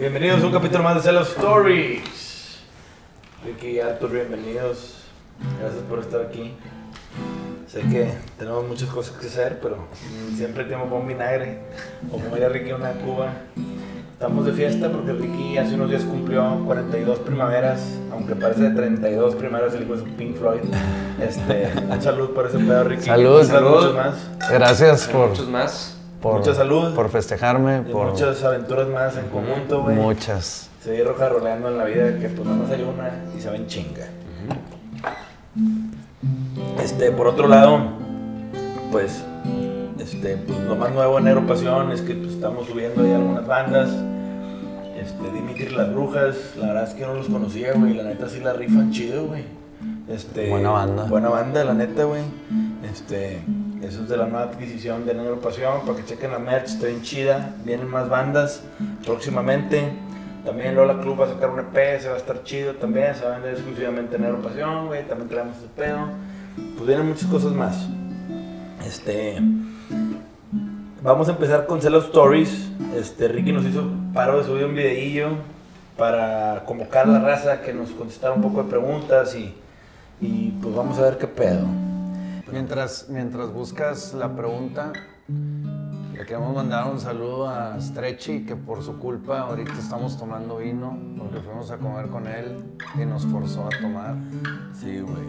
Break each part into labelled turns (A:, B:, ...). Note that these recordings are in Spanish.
A: Bienvenidos a un capítulo más de Cello Stories. Ricky y Arthur, bienvenidos. Gracias por estar aquí. Sé que tenemos muchas cosas que hacer, pero siempre tenemos un vinagre. O como diría Ricky, una cuba. Estamos de fiesta porque Ricky hace unos días cumplió 42 primaveras, aunque parece de 32 primaveras el hijo de Pink Floyd. Este, salud por ese pedo, Ricky.
B: Salud,
A: Muchas
B: salud.
A: más.
B: Gracias por,
C: Muchos más.
B: por,
A: Mucha salud.
B: por festejarme,
A: Y
B: por
A: muchas aventuras más en conjunto, güey.
B: muchas.
A: Se ve roja roleando en la vida que pues nada más hay una y se ven chinga. Este, por otro lado, pues, este, pues lo más nuevo en Nero Pasión es que pues, estamos subiendo ahí algunas bandas. Este, Dimitri las Brujas, la verdad es que no los conocía, güey, la neta sí la rifan chido, güey. Este,
B: Buena banda.
A: Buena banda, la neta, güey. Este, eso es de la nueva adquisición de Negro Pasión, para que chequen la merch, está bien chida. Vienen más bandas próximamente. También Lola Club va a sacar un EP, se va a estar chido también, se va a vender exclusivamente en Negro Pasión, güey. También traemos ese pedo. Pues vienen muchas cosas más. Este. Vamos a empezar con Cello Stories. Este, Ricky nos hizo paro de subir un videillo para convocar a la raza que nos contestara un poco de preguntas y, y pues vamos a ver qué pedo.
B: Mientras, mientras buscas la pregunta, le queremos mandar un saludo a Stretchy, que por su culpa ahorita estamos tomando vino, porque fuimos a comer con él y nos forzó a tomar.
A: Sí, güey.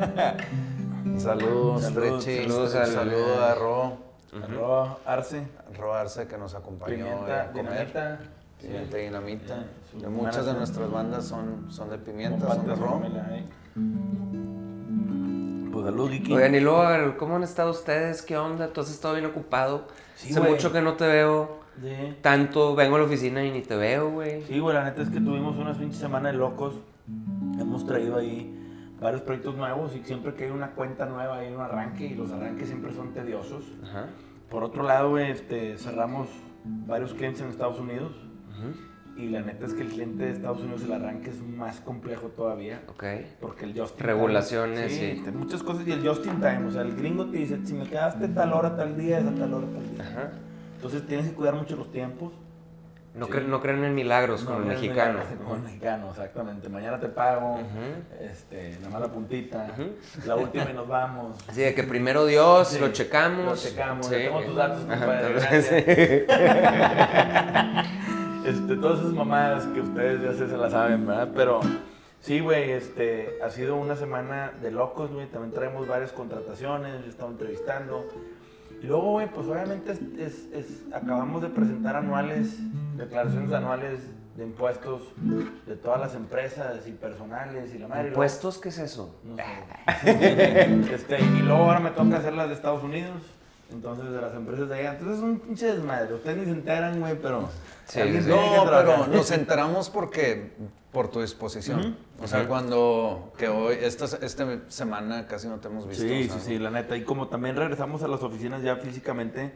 A: Saludos,
B: Stretchy.
C: saludos al-
B: saludo a Ro,
A: Arroba Arce,
B: Ro Arce, que nos acompañó
A: Pimienta,
B: a comer.
A: Dinamita.
B: Pimienta Dinamita.
A: Sí,
B: De
A: su
B: muchas de nuestras bandas son, son de pimienta,
A: Comparte
B: son de Ro.
A: ahí. Pues salud.
C: Oigan, y luego, ¿cómo han estado ustedes? ¿Qué onda? ¿Tú has estado bien ocupado?
A: Sí,
C: Hace mucho que no te veo
A: Sí.
C: tanto. Vengo a la oficina y ni te veo, güey.
A: Sí, güey, la neta es que tuvimos unas pinches semanas de locos. Hemos traído ahí varios proyectos nuevos y siempre que hay una cuenta nueva hay un arranque y los arranques siempre son tediosos.
C: Ajá.
A: Por otro lado, este, cerramos varios clientes en Estados Unidos
C: ujú,
A: y la neta es que el cliente de Estados Unidos el arranque es más complejo todavía.
C: Ok.
A: Porque el Justin
C: Regulaciones
A: Time,
C: y-
A: te- muchas cosas y el Justin Time, o sea, el gringo te dice, si me quedaste tal hora, tal día, es a tal hora, tal día.
C: Ajá.
A: Entonces tienes que cuidar mucho los tiempos.
C: No,
A: Sí.
C: cre- no creen en milagros con el
A: no,
C: mexicano.
A: Con el mexicano, exactamente. Mañana te pago,
C: Ujú.
A: este, nada más la puntita, la última y nos vamos.
C: Sí, de que primero Dios,
A: Sí,
C: lo checamos.
A: Lo checamos,
C: Sí.
A: tengo tus datos, compadre. Este, todas esas mamadas que ustedes ya se, se las saben, ¿verdad? Pero sí, güey, este, ha sido una semana de locos, güey. También traemos varias contrataciones, yo estaba entrevistando. Y luego, güey, pues obviamente es, es- es- acabamos de presentar anuales, declaraciones anuales de impuestos de todas las empresas y personales y la madre. luego-
C: ¿Impuestos qué es eso?
A: no sé. Este, y luego ahora me toca hacer las de Estados Unidos. Entonces, de las empresas de allá. Entonces es un pinche desmadre. Ustedes ni se enteran, güey, pero.
C: Sí,
B: No, pero nos enteramos porque por tu disposición. O sea, cuando que hoy esta esta semana casi no te hemos visto.
A: Sí,
B: o sea,
A: sí, sí, la neta. Y como también regresamos a las oficinas ya físicamente,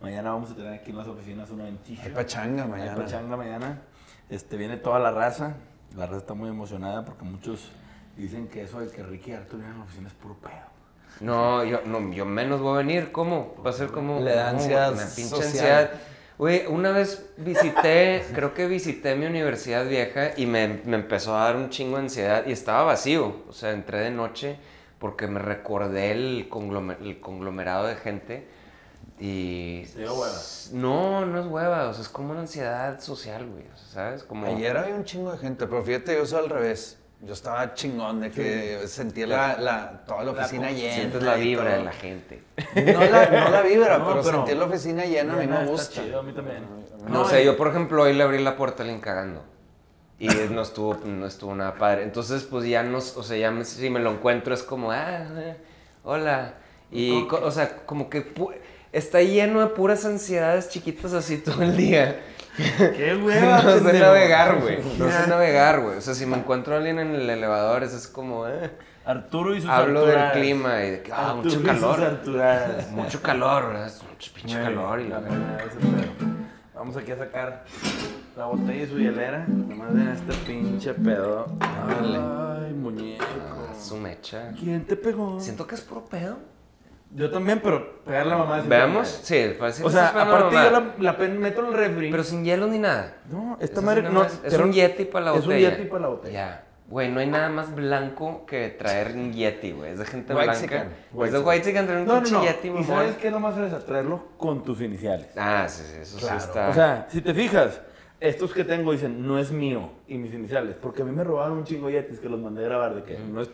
A: mañana vamos a tener aquí en las oficinas una
B: Hay
A: ventilla.
B: pachanga
A: Hay
B: mañana.
A: pachanga mañana. Este, viene toda la raza. La raza está muy emocionada porque muchos dicen que eso de que Ricky Arthur vienen a la oficina es puro pedo.
C: No, yo, no, yo menos voy a venir. ¿Cómo? Va a ser como.
B: Le da ansiedad
C: Una pinche ansiedad. Güey, una vez visité, creo que visité mi universidad vieja y me, me empezó a dar un chingo de ansiedad y estaba vacío. O sea, entré de noche porque me recordé el, conglomer- el conglomerado de gente y...
A: ¿Te dio hueva?
C: No, no es hueva, o sea, es como una ansiedad social, güey, o sea, ¿sabes? Como...
B: Ayer había un chingo de gente, pero fíjate, yo soy al revés. Yo estaba chingón de que sentía la, la- toda la oficina llena.
C: Sientes la vibra de la gente.
B: No la, no la vibra,
A: No,
B: pero,
A: pero-
B: sentir la oficina llena a mí me
A: está
B: gusta.
A: chido, a mí también.
C: No, sé, yo por ejemplo hoy le abrí la puerta a alguien cagando. Y no estuvo, no estuvo nada padre. Entonces, pues ya no, o sea, ya me- si me lo encuentro es como, ah, eh, hola. Y, co- o sea, como que pu- está lleno de puras ansiedades chiquitas así todo el día.
A: ¡Qué hueva!
C: no sé navegar, güey. No sé navegar, güey. O sea, si me encuentro a alguien en el elevador, es como, eh.
A: Arturo y sus
C: Hablo del clima y de que, ah, mucho calor. Mucho calor, ¿verdad? Es mucho pinche calor y la
A: verdad. Vamos aquí a sacar la botella y su hielera. Nomás en este pinche pedo. Ay, muñeco.
C: Ah, su mecha.
A: ¿Quién te pegó?
C: Siento que es puro pedo.
A: Yo también, pero pegarle a la mamá. sí
C: ¿Veamos? Sí, parece que
A: O sea, aparte yo la, la meto en el refri.
C: Pero sin hielo ni nada.
A: no, esta
C: Eso
A: madre
C: sí
A: no.
C: nomás- es
A: pero-
C: un Yeti para la
A: Es un
C: botella.
A: Yeti para la botella.
C: Ya. Güey, no hay nada más blanco que traer un Yeti, güey. Es de gente
B: White
C: blanca. Es de white chicken traer un
A: No, no,
C: pinche
A: no.
C: Yeti,
A: ¿Y
C: mamón.
A: sabes qué nomás es atraerlo con tus iniciales?
C: Ah, sí, sí, eso sí está.
A: O sea, si te fijas, estos que tengo dicen, no es mío, y mis iniciales, porque a mí me robaron un chingo de yetis que los mandé a grabar, de que no es,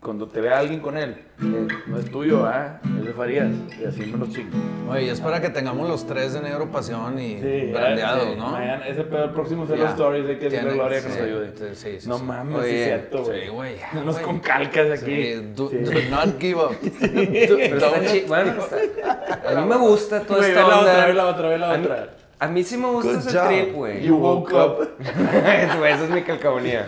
A: cuando te vea alguien con él, eh, no es tuyo, ¿ah? Es de Farías, y así me los chingo.
B: Oye, y es para que tengamos los tres de Negro Pasión y
A: Sí,
B: brandeados,
A: sí,
B: ¿no?
A: mañana, ese pedo, el próximo ser los stories, hay que decirle a
B: Tiene-
A: Gloria que
B: sí,
A: nos ayude.
B: sí, sí, sí,
A: no
B: sí.
A: mames,
C: Oye,
A: sí es cierto, güey.
B: Sí, güey.
A: Unos
B: güey.
A: con calcas aquí.
B: Sí, do,
A: Sí.
B: do not give up.
C: Pero está Bueno, está- a mí me gusta toda
A: Güey,
C: esta
A: ve la otra, ve la otra, ve la otra.
C: A mí sí me gusta
B: Good
C: ese
B: job.
C: trip, güey.
A: You woke up.
C: Eso, esa es mi calcamonía.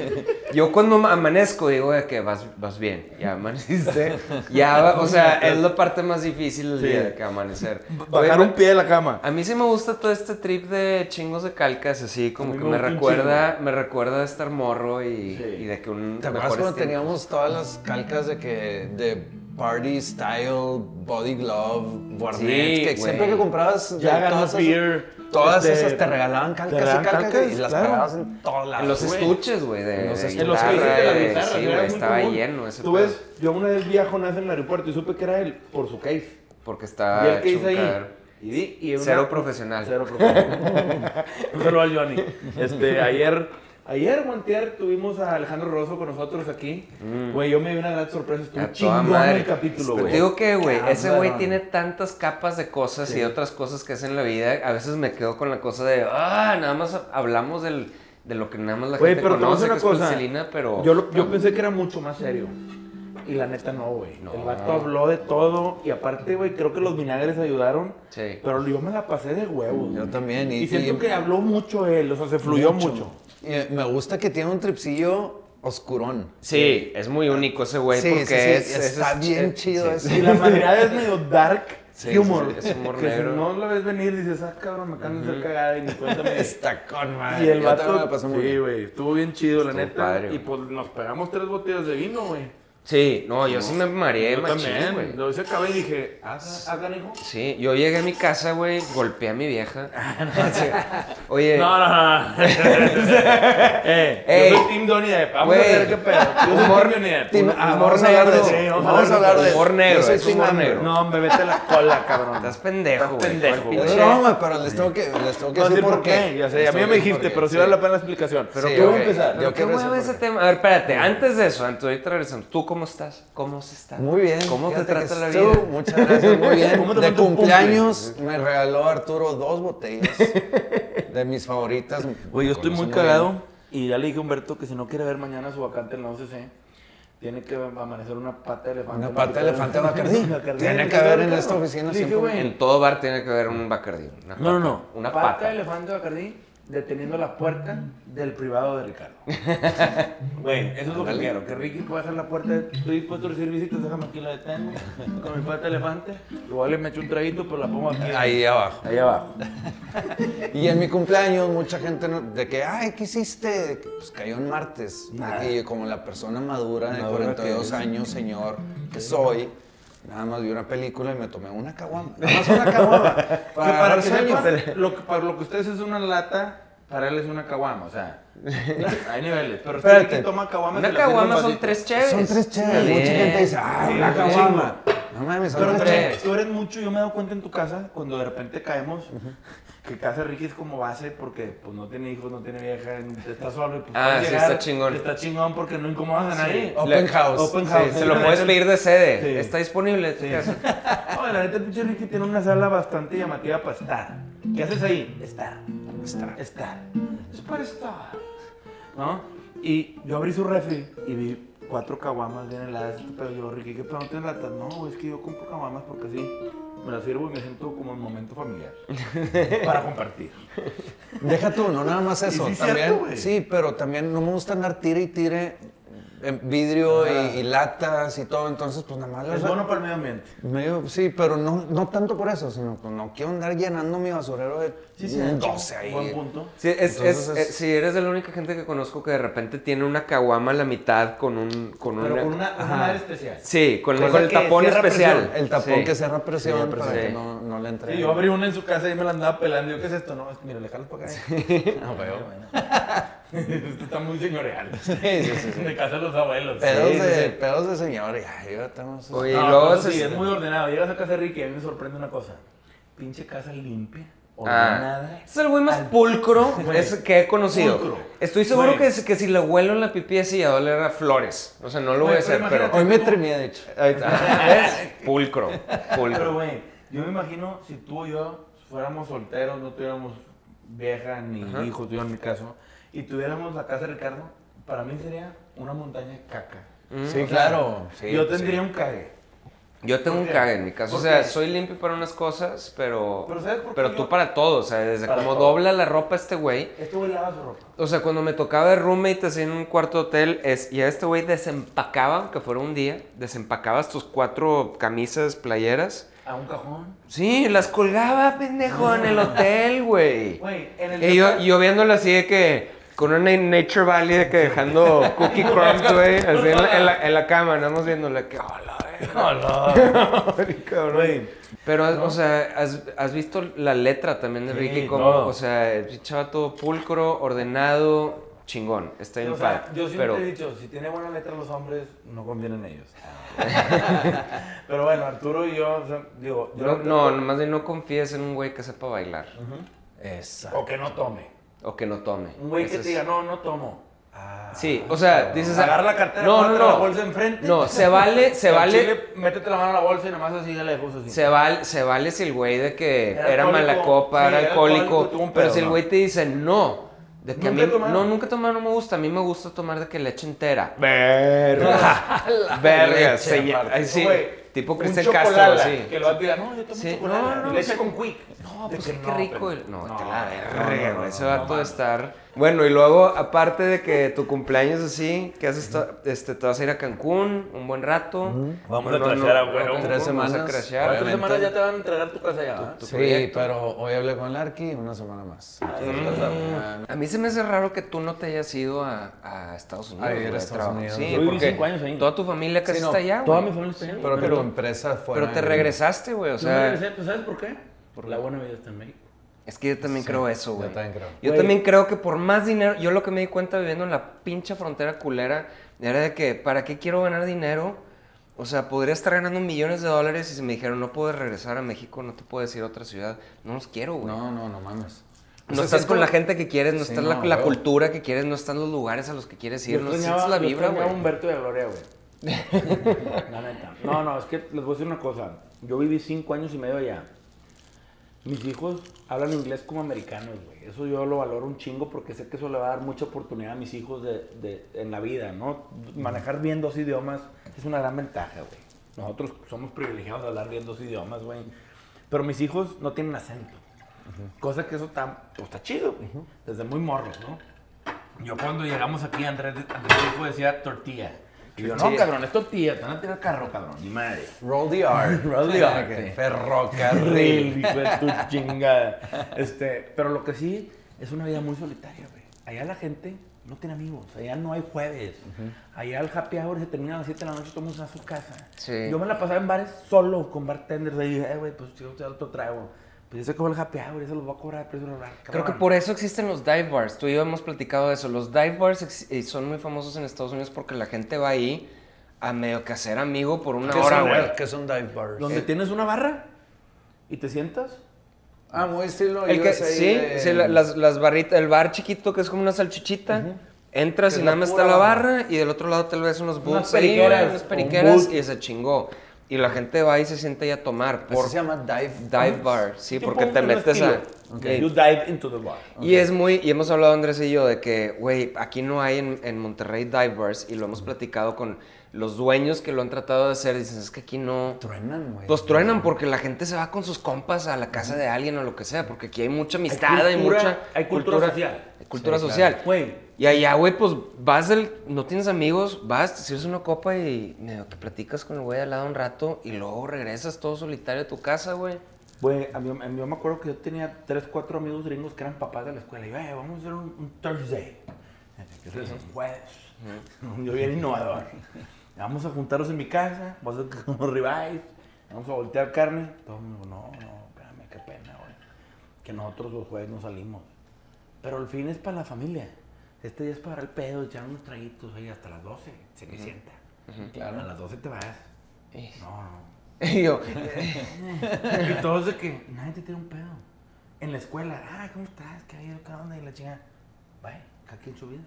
C: Yo cuando ma- amanezco digo de que vas, vas bien, ya amaneciste. Ya, o sea, es la parte más difícil del
A: Sí.
C: día de que amanecer.
A: Bajar
C: Güey,
A: un pie de la cama.
C: A mí sí me gusta todo este trip de chingos de calcas, así como que
A: me
C: recuerda, me recuerda de estar morro y,
A: Sí.
C: y de que un
B: ¿Te acuerdas cuando
C: tiempos.
B: teníamos todas las calcas de que de party style, body glove, Barnett,
C: Sí,
B: que siempre que comprabas de
A: Ya
B: todas esas,
A: Beer.
B: todas
A: este,
B: esas te regalaban calcas
A: te
B: y
A: regalan
B: calcas,
A: calcas,
B: y las
A: claro.
B: pegabas en todos lados.
C: En los
B: güey.
C: estuches, güey, de,
B: En los
C: de
B: estuches.
A: En los cases
C: guitarra,
A: de la
C: de-
A: guitarra,
C: sí, güey, estaba
A: común.
C: lleno ese
A: Tú
C: pedo.
A: ves, yo una vez viajo en el aeropuerto y supe que era él por su case.
C: Porque
A: Vi
C: está
A: el case ahí. Y di, y una-
C: Cero profesional.
A: Cero profesional. Saludo al Johnny. Este, ayer, ayer, Montier, tuvimos a Alejandro Rosso con nosotros aquí. Güey, yo me di una gran sorpresa. Estuvo
C: Mm.
A: Chingón el capítulo, güey.
C: te digo que, güey, ese güey tiene tantas capas de cosas y
A: Sí.
C: de otras cosas que hace en la vida. A veces me quedo con la cosa de, ah, nada más hablamos del, de lo que nada más la
A: Güey,
C: gente
A: pero
C: conoce, que
A: una
C: es
A: cosa.
C: plastilina, pero...
A: Yo, lo- yo pensé que era mucho más serio. Y la neta no, güey.
C: No.
A: El vato habló de todo. Y aparte, güey, creo que los vinagres ayudaron.
C: Sí.
A: Pero yo me la pasé de huevos.
B: Yo también. Y,
A: Y siento
B: y-
A: que habló mucho él, o sea, se fluyó mucho.
B: Y me gusta que tiene un tripsillo oscurón.
C: Sí, es muy único ese güey
B: Sí,
C: porque
B: sí, sí,
C: es...
B: está
C: es-
B: bien
C: es-
B: chido
C: sí.
B: ese.
A: Y la manera es medio dark
C: Sí,
A: humor.
C: es humor
A: que
C: negro.
A: si no la ves venir, dices, ah, cabrón, me acaban de hacer cagada y ni cuéntame.
B: Está con madre.
A: y el
B: también me la
A: vato,
B: pasé muy
A: sí,
B: bien.
A: güey, estuvo bien chido, la
C: Estuvo
A: neta.
C: padre,
A: y pues nos pegamos tres botellas de vino, güey.
C: Sí, no, yo sí me mareé
A: Yo
C: machín,
A: también.
C: güey.
A: Lo hice acabé y dije, ah, hagan hijo.
C: Sí, yo llegué a mi casa, güey, golpeé a mi vieja. Sí. Oye,
A: No, no, no. eh,
C: Ey.
A: yo soy Team Donny Depp. Vamos
C: Güey.
A: a ver qué pedo. Yo soy
C: Humor-
A: Team Johnny Depp.
B: Team-
A: Humor
B: ah, vamos a hablar de.
A: Sí,
B: Vamos a hablar de
C: humor
B: Yo
C: negro,
B: soy
C: es humor negro.
A: No, hombre, vete la cola, cabrón.
C: Estás pendejo,
A: Estás
C: güey.
A: pendejo,
C: ¿Cuál
A: güey.
B: Es
C: pinche-
B: broma, pero les tengo que, les tengo que
A: No
B: decir
A: por qué, ya sé, a mí ya me dijiste, pero sí vale la pena la explicación. Pero ¿qué voy a empezar?
B: Yo
C: qué ese tema. A ver, espérate, antes de eso, antes de regresamos. ¿Tú cómo estás? ¿Cómo se está?
B: Muy bien.
C: ¿Cómo te trata la vida?
B: Muchas gracias, muy bien.
A: ¿Cómo te
B: de cumpleaños me regaló Arturo dos botellas de mis favoritas.
A: Güey, yo estoy muy cagado y ya le dije a Humberto que si no quiere ver mañana su vacante en la OCC, tiene que amanecer una pata de elefante.
B: Una pata de elefante Bacardí. Tiene que haber en esta oficina siempre.
C: En todo bar tiene que haber un bacardí.
A: No, no, no.
C: Una
A: pata,
C: pata.
A: de elefante Bacardí deteniendo la puerta del privado de Ricardo. Güey, eso es lo que quiero. Que Ricky pueda dejar la puerta. Estoy dispuesto a recibir visitas, déjame aquí la detengo. Con mi pata elefante. Igual me echo un traguito, pero la pongo aquí.
B: Ahí abajo.
A: Ahí abajo.
B: Y en mi cumpleaños mucha gente no- de que, ay, ¿qué hiciste? Pues cayó en martes. Y como la persona madura de
A: Madura que
B: 42
A: es.
B: años, señor, que soy, nada más vi una película y me tomé una caguama. Nada más una caguama.
A: Que
B: Para,
A: para que
B: sueño.
A: sepan, lo que, para lo que ustedes es una lata, para él es una caguama, o sea, hay niveles. Pero
B: Espérate.
A: Ricky toma caguamas y
C: Una caguama son tres cheves.
B: Son tres chéves. Mucha gente dice, ay,
A: Sí,
B: una
A: un
B: caguama. No mames, son
A: Pero
B: tres
A: tú, eres mucho, yo me he dado cuenta en tu casa, cuando de repente caemos, que casa Ricky es como base porque pues no tiene hijos, no tiene vieja, está solo y pues
C: Ah, sí,
A: llegar,
C: está chingón.
A: Está chingón porque no incomodas a nadie.
B: Open house.
A: Open
C: Sí,
A: house.
C: se lo puedes pedir de sede. Está disponible.
A: Sí. No, la neta, el pinche Ricky tiene una sala bastante llamativa para estar. ¿Qué haces ahí? Estar. Estar. Estar. Es para estar. ¿No? Y yo abrí su refri y vi cuatro caguamas bien heladas. Pero yo, Ricky, ¿qué pedo? ¿No tienes latas? No, es que yo compro caguamas porque así me las sirvo y me siento como en momento familiar. para compartir.
B: Deja tú, no nada más eso.
A: sí es
B: también,
A: cierto,
B: sí, pero también no me gusta andar tire y tire vidrio y, y latas y todo, entonces pues nada más
A: Es bueno para el medio ambiente.
B: Medio, sí, pero no, no tanto por eso, sino pues no quiero andar llenando mi basurero de
A: Sí, sí,
B: un
A: de hecho,
B: 12 ahí.
A: Buen punto.
C: Sí, es,
B: Entonces
C: es-
B: es-
C: eh, sí, eres de la única gente que conozco que de repente tiene una caguama a la mitad con un... Con
A: Pero
C: una,
A: con una, una especial.
C: Sí, con, el
A: que
C: tapón especial.
A: presión.
B: El tapón
C: Sí.
B: que cierra presión
A: Sí,
B: para que no, no le entre.
A: Sí, yo abrí una en su casa y me la andaba pelando. Yo, ¿qué es esto? No, que mira, le jalas para acá.
B: No, veo.
A: Esto está muy señorial.
B: Sí, sí, sí.
A: De casa de los abuelos.
B: Pedos,
C: Sí,
B: de,
C: sí.
B: pedos de señor, ya, yo tengo
C: Oye,
A: No,
C: luego se-
A: sí, es muy ordenado. Llegas a casa de Ricky y a mí me sorprende una cosa. Pinche casa limpia,
C: Ah,
A: ordenada.
C: es el güey más pulcro
A: Güey.
C: es que he conocido.
A: Pulcro.
C: Estoy seguro que, si- que si le huelo en la pipí así a oler a flores. O sea, no lo voy a hacer,
A: pero
B: Hoy me triné, de hecho.
C: Ahí está. ¿Ves? Pulcro,
A: Pero,
C: pulcro.
A: güey, yo me imagino si tú y yo fuéramos solteros, no tuviéramos vieja ni
C: Ajá.
A: hijos, yo en mi caso, y tuviéramos la casa de Ricardo, para mí sería una montaña de caca.
C: Mm.
B: Sí, claro. sí,
A: yo
B: pues,
A: tendría
B: sí.
A: un cague.
C: Yo tengo
A: ¿Por
C: un cague en mi caso. O
A: ¿Por
C: sea,
A: qué?
C: soy limpio para unas cosas, pero...
A: Pero ¿sabes por qué
C: Pero
A: yo-
C: tú para todo, o sea, desde
A: Para
C: como
A: todo.
C: dobla la ropa este güey.
A: Este güey lava su ropa.
C: O sea, cuando me tocaba de roommate así en un cuarto de hotel, es, y a este güey desempacaba, aunque fuera un día, desempacabas tus cuatro camisas, playeras.
A: A un cajón.
C: Sí, las colgaba, pendejo, en el hotel, güey.
A: Güey, en el
C: Y yo, yo viéndolo así de que, con una Nature Valley de que dejando cookie crumbs, güey, así en la, en la, en la cama, nada más viéndole que, hola,
A: Güey,
C: Pero, o sea, ¿has, has visto la letra también de
A: Sí,
C: Ricky? Como, o sea, el chava todo pulcro, ordenado, chingón. Está bien
A: o sea, yo siempre
C: pero,
A: he dicho, si tiene buena letra los hombres, no convienen ellos. Pero bueno, Arturo y yo, o sea, digo, yo
C: no,
A: lo-
C: no, más bien no confíes en un güey que sepa bailar
B: Esa.
A: O que no tome.
C: O que no tome.
A: Un güey que te diga, no, no tomo. Ah,
C: Sí, o sea, dices...
A: Agarra la cartera,
C: no, no, no.
A: la bolsa enfrente.
C: No, se vale, se
A: Al
C: vale...
A: chile, métete la mano en la bolsa y nomás así de lejos así.
C: Se vale, se vale si el güey de que
A: Era
C: era, mala copa,
A: sí,
C: era
A: era
C: alcohólico, pero
A: pedo,
C: si el
A: ¿no?
C: güey te dice no, de que a
A: ¿Nunca
C: mí
A: he tomado?
C: no nunca he tomado no me gusta, a mí me gusta tomar de que leche entera. Verga. Verga, ay, sí,
A: Güey,
C: tipo
A: un
C: Cristian Castro, sí.
A: Que lo va a tirar, no, yo tomo
C: Sí,
A: chocolate.
C: no, no,
A: leche
C: sí.
A: con quick.
C: No, pues
A: que
C: qué rico. el- No, te la verga, Ese vato
A: no,
C: de estar. Bueno, y luego, aparte de que tu cumpleaños así, ¿qué haces? Este, te vas a ir a Cancún un buen rato.
A: Vamos
C: Bueno,
A: a crashear a huevo.
C: Cancún,
B: Tres
C: vamos a
B: semanas.
C: crashear.
A: Tres semanas ya te van a entregar tu casa ya. ¿ah?
C: tu
B: Sí,
C: proyecto.
B: pero hoy hablé con Larky una semana más.
C: Mm. A mí se me hace raro que tú no te hayas ido a, a Estados Unidos.
B: A vivir a
C: güey,
B: Estados. Unidos.
C: Sí,
A: Yo
C: porque
A: cinco años ahí.
C: toda tu familia casi
B: Sí, no,
C: está allá,
A: Toda
C: güey.
A: mi familia está allá.
B: Pero que
C: Pero-
B: tu empresa fuera.
C: Pero te regresaste, güey, o
A: Yo me
C: sea...
A: regresé, ¿tú sabes por qué? Por la buena vida está en México.
C: Es que yo también creo eso, güey.
B: yo también creo.
C: Yo también creo que por más dinero, yo lo que me di cuenta viviendo en la pinche frontera culera, era de que, ¿para qué quiero ganar dinero? O sea, podría estar ganando millones de dólares y si me dijeron, no puedes regresar a México, no te puedes ir a otra ciudad. No los quiero, güey. No,
B: No, no, no mames. O sea,
C: estás
B: siento-
C: con la gente que quieres, no
B: Sí,
C: estás
B: no,
C: la, la cultura que quieres, no están los lugares a los que quieres ir,
A: Yo
C: no
A: extrañaba,
C: sientes la vibra, güey.
A: Humberto de Gloria, güey. la neta. No, no, es que les voy a decir una cosa. Yo viví cinco años y medio allá. Mis hijos hablan inglés como americanos, güey. Eso yo lo valoro un chingo porque sé que eso le va a dar mucha oportunidad a mis hijos de, de- en la vida, ¿no? Manejar bien dos idiomas es una gran ventaja, güey. Nosotros somos privilegiados de hablar bien dos idiomas, güey. Pero mis hijos no tienen acento. Cosa que eso está, pues, está chido, güey. Desde muy morros, ¿no? Yo cuando llegamos aquí, Andrés, Andrés hijo decía tortilla. Y yo, no,
C: Tortilla.
A: cabrón, es tortilla, te van a tirar carro, cabrón, ni madre.
B: Roll the R.
A: Roll the R, sí.
B: Ferrocarril.
A: Hijo de tu chingada. Este, pero lo que sí es una vida muy solitaria, güey. Allá la gente no tiene amigos, allá no hay jueves. Allá el happy hour se termina a las 7 de la noche, todos a su casa.
C: Sí.
A: Yo me la pasaba en bares solo, con bartenders. Ahí, eh, güey, pues yo te otro trago. Pues yo sé que el happy hour, eso lo voy a cobrar, precio bar.
C: Creo que por eso existen los dive bars. Tú y yo hemos platicado de eso. Los dive bars y son muy famosos en Estados Unidos porque la gente va ahí a medio que hacer amigo por una
B: ¿Qué
C: hora, güey.
B: ¿Qué son dive bars?
A: Donde tienes una barra y te sientas.
B: Ah, muy estilo
C: El que, sí,
B: de-
C: sí, la- las, las barritas, el bar chiquito que es como una salchichita. Entras
B: Que
C: y
B: es
C: nada más está la
B: barra.
C: barra y del otro lado tal vez unos booths
A: Unas periqueras,
C: unas
A: un
C: periqueras y se chingó. Y la gente va y se siente ahí a tomar por
B: se llama dive.
C: dive bar. Sí, porque te metes a... Sí.
A: You dive into the bar.
C: Y es muy, y hemos hablado Andrés y yo de que, güey, aquí no hay en, en Monterrey dive bars y lo hemos platicado con los dueños que lo han tratado de hacer dicen, es que aquí no...
B: Truenan, güey.
C: Pues truenan porque la gente se va con sus compas a la casa de alguien o lo que sea, porque aquí hay mucha amistad, hay,
A: cultura-
C: mucha...
A: hay cultura social.
C: Hay cultura
B: Sí,
C: social.
A: Güey,
C: Y allá, güey, pues vas del... No tienes amigos, vas, te sirves una copa y medio que platicas con el güey al lado un rato y luego regresas todo solitario a tu casa, güey.
A: Güey, a mí, a mí- yo me acuerdo que yo tenía tres, cuatro amigos gringos que eran papás de la escuela. Y "Eh, vamos a hacer un, un Thursday. Que es un jueves. Yo bien innovador. Vamos a juntarnos en mi casa, vamos a hacer unos ribeyes, vamos a voltear carne. Todo el mundo, no, no, espérame, qué pena, güey. Que nosotros los jueves no salimos. Pero el fin es para la familia. Este día es para el pedo, echar unos traguitos ahí hasta las 12. Se me sienta.
B: Claro.
A: A las 12 te vas. No, no.
C: Y yo,
A: Y todos de que nadie te tiene un pedo. En la escuela, ah, ¿cómo estás? ¿Qué hay? ¿Qué onda? Y la chingada. Vaya, cada quien su vida.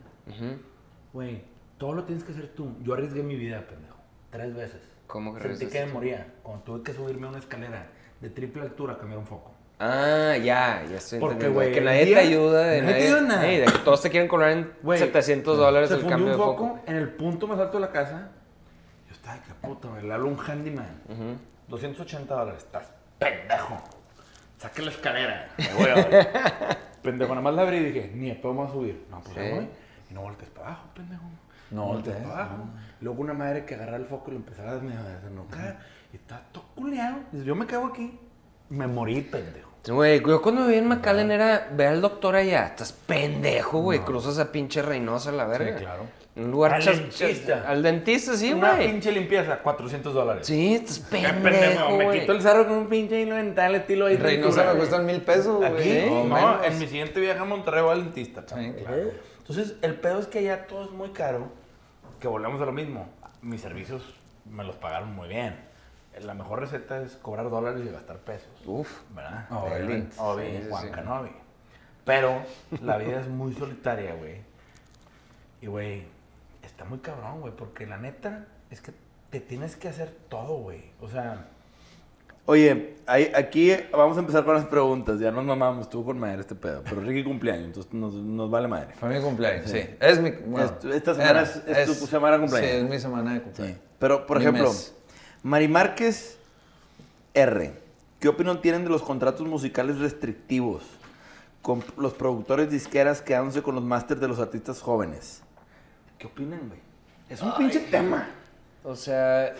A: Güey, todo lo tienes que hacer tú. Yo arriesgué mi vida, pendejo. Tres veces.
C: ¿Cómo que
A: Sentí que me moría. Cuando tuve que subirme a una escalera de triple altura a cambiar un foco.
C: Ah, ya, ya estoy
A: Porque, güey,
C: Que nadie
A: día-
C: te ayuda, de
A: nadie te ayuda nada.
C: De que todos te quieren cobrar en
A: Güey,
C: 700 dólares el cambio
A: un
C: de
A: foco,
C: foco.
A: en el punto más alto de la casa. Yo estaba de que puta, hablo a un handyman.
C: Ujú.
A: 280 dólares. Estás pendejo. Saque la escalera. Me voy a ver. pendejo, nada más la abrí y dije, ni me a subir. No, pues
C: Sí.
A: voy. Y no voltees para abajo, pendejo.
B: No
A: voltees, para abajo. Luego una madre que agarra el foco y lo empezaba a desnucar. Y está todo culeado. Yo me cago aquí. Me morí, pendejo.
C: Güey, yo cuando vivía en McAllen era, ve al doctor allá, estás pendejo, güey, cruzas a pinche Reynosa la verga.
B: claro.
C: Un lugar
A: Al
C: chas-
A: dentista.
C: chas- Al dentista, sí,
A: una
C: güey.
A: pinche limpieza, 400 dólares.
C: Sí, estás
A: Qué
C: pendejo,
A: Me
C: güey.
A: quito el sarro con un pinche hilo dental, estilo ahí.
B: Reynosa me cuestan mil pesos, güey.
A: Aquí, no,
B: menos.
A: en mi siguiente viaje a Monterrey voy al dentista.
B: Sí, claro.
A: Entonces, el pedo es que allá todo es muy caro, que volvemos a lo mismo. Mis servicios me los pagaron muy bien. La mejor receta es cobrar dólares y gastar pesos.
C: Uf.
A: ¿Verdad?
B: Obi.
A: Obi,
C: Sí,
A: Juan
C: sí.
A: Canovi. Pero la vida es muy solitaria, güey. Y, güey, está muy cabrón, güey, porque la neta es que te tienes que hacer todo, güey. O sea... Oye, aquí vamos a empezar con las preguntas. Ya nos mamamos, estuvo con madre este pedo. Pero Ricky cumpleaños, entonces nos, nos vale madre.
B: Fue mi cumpleaños, sí. Es mi. bueno,
A: Es tu- esta semana es- es tu semana de cumpleaños.
B: Sí, es mi semana de cumpleaños.
A: Pero, por
B: Mi
A: ejemplo,
B: mes.
A: Mari Márquez R. ¿Qué opinión tienen de los contratos musicales restrictivos? Con los productores disqueras quedándose con los másters de los artistas jóvenes. ¿Qué opinan, güey? Es un pinche tema.
C: O sea,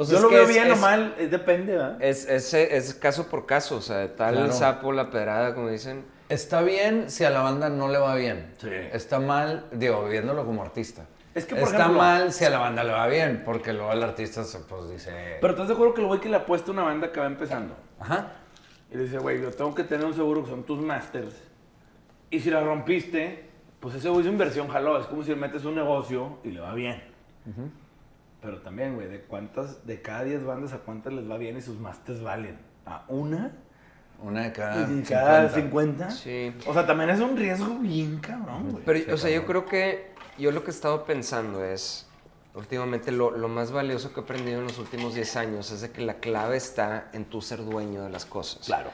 C: pues
A: Yo
C: es
A: lo
C: que
A: veo
C: es-
A: bien o
C: es-
A: mal, es depende, ¿verdad?
C: Es, es, es caso por caso, o sea, tal
B: Claro.
C: el sapo, la pedrada, como dicen.
B: Está bien si a la banda no le va bien.
A: Sí.
B: Está mal, digo, viéndolo como artista.
A: Es que, por
B: Está
A: ejemplo-
B: mal si a la banda le va bien, porque luego el artista se, pues dice.
A: Pero ¿estás de acuerdo que el güey que le apuesta a una banda que va empezando?
B: Ajá.
A: Y le dice, güey, yo tengo que tener un seguro que son tus masters. Y si la rompiste, pues ese güey su inversión jaló. Es como si le metes un negocio y le va bien. Pero también, güey, de cuántas, de cada 10 bandas, a cuántas les va bien y sus masters valen. ¿A una?
B: Una de cada.
A: ¿Y cada
B: 50.
A: 50?
C: Sí.
A: O sea, también es un riesgo bien cabrón, güey.
C: Pero, o sea, yo creo que yo lo que he estado pensando es, últimamente lo, lo más valioso que he aprendido en los últimos 10 años es de que la clave está en tú ser dueño de las cosas.
A: Claro.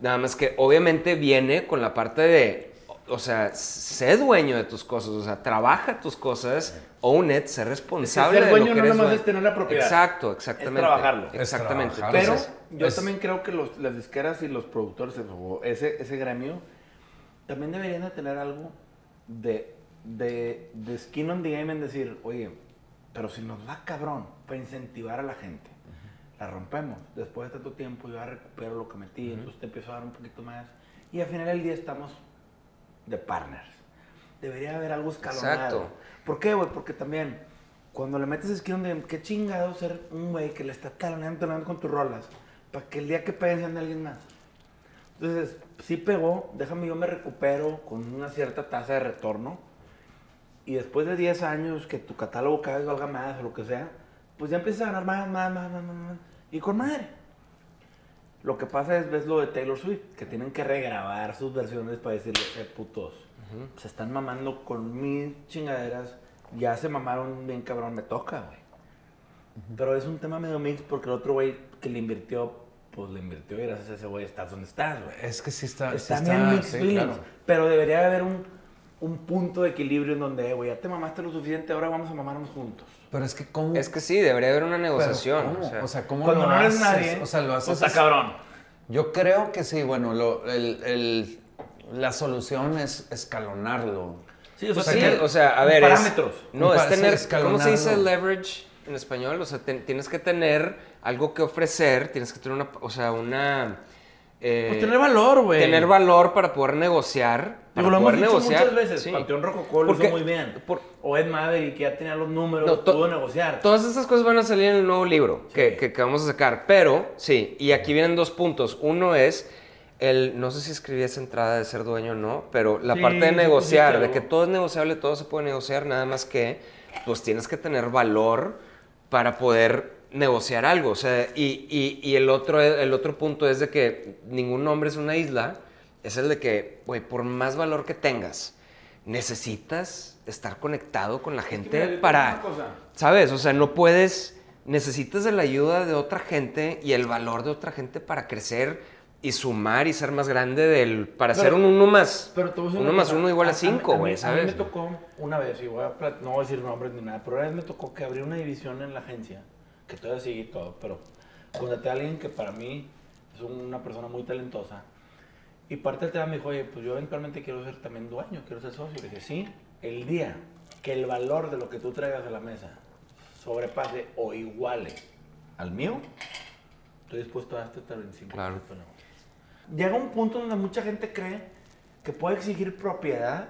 C: Nada más que obviamente viene con la parte de, o sea, sé dueño de tus cosas, o sea, trabaja tus cosas, own it, sé responsable
A: ser
C: de
A: dueño
C: lo que
A: no
C: eres
A: nomás
C: dueño.
A: es tener la propiedad.
C: Exacto, exactamente.
A: trabajarlo.
B: Es
C: Exactamente.
B: trabajarlo.
A: Pero
C: Entonces,
A: yo
B: es-
A: también creo que los- las disqueras y los productores, ese, ese gremio, también deberían de tener algo de, de, de skin on the game en decir, oye, pero si nos va cabrón para incentivar a la gente, la rompemos. Después de tanto tiempo yo ya recupero lo que metí, entonces te empiezo a dar un poquito más. Y al final del día estamos de partners. Debería haber algo escalonado.
C: Exacto.
A: ¿Por qué, güey? Porque también, cuando le metes game, qué chingado ser un güey que le está taloneando, taloneando con tus rolas, para que el día que peguen sean de alguien más. Entonces, sí pegó, déjame yo me recupero con una cierta tasa de retorno. Y después de 10 años que tu catálogo cada vez valga más o lo que sea, pues ya empiezas a ganar más, más, más, más, más, más. Y con madre. Lo que pasa es, ves lo de Taylor Swift, que tienen que regrabar sus versiones para decirle, eh, putos, se están mamando con mis chingaderas, ya se mamaron bien cabrón, me toca, güey. Pero es un tema medio mix porque el otro güey que le invirtió, pues le invirtió y gracias a ese güey estás donde estás, güey.
B: Es que sí está. sí
A: Está bien mixed
B: sí, claro.
A: Pero debería haber un, un punto de equilibrio en donde, güey, ya te mamaste lo suficiente, ahora vamos a mamarnos juntos.
B: Pero es que, ¿cómo?
C: Es que sí, debería haber una negociación.
B: ¿cómo?
C: o sea.
B: O sea, ¿cómo
A: Cuando
B: lo
A: no eres
B: haces?
A: nadie,
B: O sea, lo haces.
A: está cabrón.
B: Yo creo que sí, bueno, lo- el- el- la solución es escalonarlo.
A: Sí, o
C: Pues
A: sea,
C: sí,
A: que-
C: o sea, a ver, es-
A: parámetros.
C: no, es tener, ¿cómo se dice leverage en español? O sea, tienes que tener algo que ofrecer, tienes que tener una, o sea, una... eh,
A: Pues tener valor, güey.
C: tener valor para poder negociar. Para
A: lo hemos
C: poder
A: dicho
C: negociar.
A: muchas veces.
C: sí.
A: Panteón Rococó lo
C: Porque-
A: hizo muy bien.
C: por-
A: o Ed Maverick, que ya tenía los números,
C: No, to-
A: pudo negociar.
C: Todas estas cosas van a salir en el nuevo libro que,
A: Sí.
C: que- que vamos a sacar. Pero, sí, y aquí vienen dos puntos. Uno es el, no sé si escribí esa entrada de ser dueño o no, pero la
A: Sí,
C: parte de negociar, de que todo es negociable, todo se puede negociar, nada más que, pues tienes que tener valor para poder negociar algo. O sea, y, y- y el, otro, el otro punto es de que ningún hombre es una isla, es el de que, güey, por más valor que tengas, necesitas estar conectado con la gente para... ¿Sabes? O sea, no puedes, necesitas de la ayuda de otra gente y el valor de otra gente para crecer y sumar y ser más grande del, para
A: Pero-
C: ser un uno más,
A: Pero
C: uno más
A: cosa.
C: uno igual a cinco, güey,
A: A mí
C: ¿sabes?
A: me tocó una vez, y voy a no voy a decir nombres ni nada, pero una vez me tocó que abrí una división en la agencia, que todavía sigue y todo, pero contraté a alguien que para mí es una persona muy talentosa. Y parte del tema me dijo, oye, pues yo eventualmente quiero ser también dueño, quiero ser socio. Le dije, sí, el día que el valor de lo que tú traigas a la mesa sobrepase o iguale al mío, estoy dispuesto a darte hasta el 25%.
C: Claro.
A: Llega un punto donde mucha gente cree que puede exigir propiedad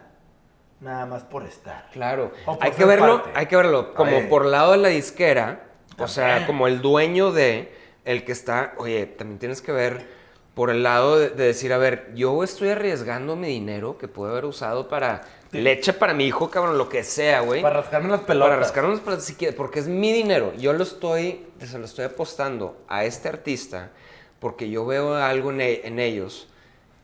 A: nada más por estar.
C: Claro,
A: por
C: hay que verlo, hay que verlo como por lado de la disquera, o sea, como el dueño de el que está, oye, también tienes que ver por el lado de, de decir, a ver, yo estoy arriesgando mi dinero que puedo haber usado para leche para mi hijo, cabrón, lo que sea, güey.
A: Para rascarme las pelotas.
C: Para rascarnos para si quieres, porque es mi dinero. Yo lo estoy, se lo estoy apostando a este artista porque yo veo algo en, e- en ellos.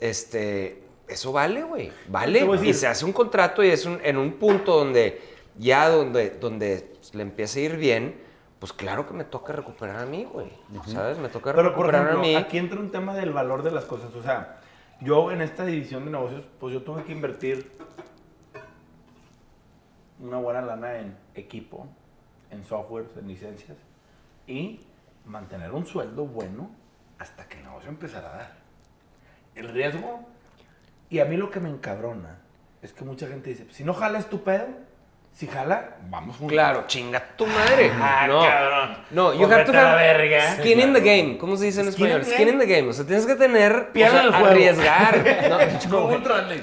C: Este, eso vale, güey. Vale. Y se hace un contrato y es un- en un punto donde ya donde, donde le empieza a ir bien, pues claro que me toca recuperar a mí, güey. ¿Sabes? Me toca
A: Pero por
C: recuperar
A: ejemplo,
C: a mí.
A: aquí entra un tema del valor de las cosas. O sea, yo en esta división de negocios, pues yo tuve que invertir una buena lana en equipo, en software, en licencias y mantener un sueldo bueno hasta que el negocio empezara a dar. El riesgo, y a mí lo que me encabrona, es que mucha gente dice, si no jala es tu pedo, si jala, vamos juntos.
C: Claro, chinga tu madre.
A: Ah,
C: no,
A: cabrón.
C: no, you have to
A: vete a la
C: have
A: verga.
C: skin in the game. ¿Cómo se dice en
A: Skin in
C: español?
A: the
C: Skin in
A: game.
C: the game. O sea, tienes que tener
A: Piel
C: o sea,
A: en el juego.
C: arriesgar. No,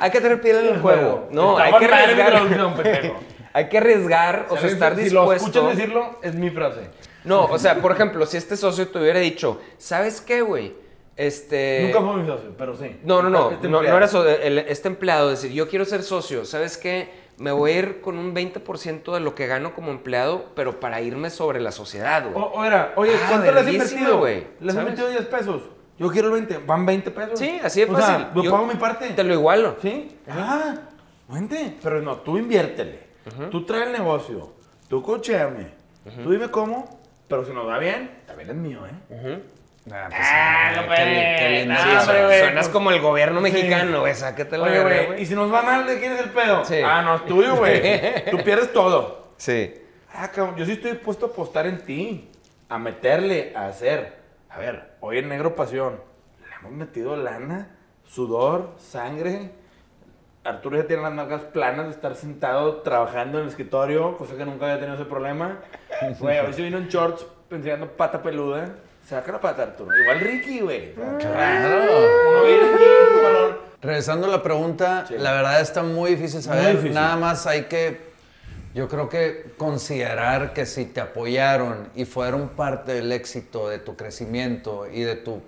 C: hay que tener piel en el juego. No, hay que arriesgar. Hay que arriesgar, o sea, estar
A: si lo
C: dispuesto.
A: escuchan decirlo, es mi frase.
C: No, o sea, por ejemplo, si este socio te hubiera dicho, ¿sabes qué, güey? Este.
A: Nunca fue mi socio, pero sí.
C: No, no, no,
A: Este
C: no, no
A: empleado.
C: era so- el- este empleado, decir, yo quiero ser socio, ¿sabes qué? Me voy a ir con un 20% de lo que gano como empleado, pero para irme sobre la sociedad, güey.
A: O, era, oye,
C: Ah,
A: ¿cuánto le has invertido?
C: güey,
A: Les he
C: ¿sabes?
A: metido 10 pesos. Yo quiero el 20. ¿Van 20 pesos?
C: Sí, así de
A: O
C: fácil.
A: sea, yo,
C: Yo
A: pago mi parte.
C: Te lo igualo.
A: ¿Sí? Ah, vente. Pero no, tú inviértele. Tú trae el negocio. Tú cocheame. Tú dime cómo. Pero si nos va bien, también es mío, ¿eh?
B: Ah, pues,
A: Ah,
B: qué
A: no,
B: li- qué
A: no,
C: Sí,
A: güey,
C: suenas
A: pues-
C: como el gobierno
A: Sí.
C: mexicano, güey. Sáquete la
A: Oye, güey,
C: güey.
A: y si nos va mal, ¿de quién es el pedo?
C: Sí.
A: Ah, no, es tuyo, güey. Tú pierdes todo.
C: Sí.
A: Ah, cabrón, yo sí estoy dispuesto a apostar en ti, a meterle, a hacer. A ver, hoy en Negro Pasión le hemos metido lana, sudor, sangre. Arturo ya tiene las nalgas planas de estar sentado trabajando en el escritorio, cosa que nunca había tenido ese problema. Güey, hoy se vino en shorts enseñando pata peluda. Saca la pata, Arturo. Igual Ricky, güey. Claro. Uno viene aquí, un balón.
B: Regresando a la pregunta,
A: Sí.
B: la verdad está muy difícil saber.
A: Muy difícil.
B: Nada más hay que, yo creo que considerar que si te apoyaron y fueron parte del éxito de tu crecimiento y de tu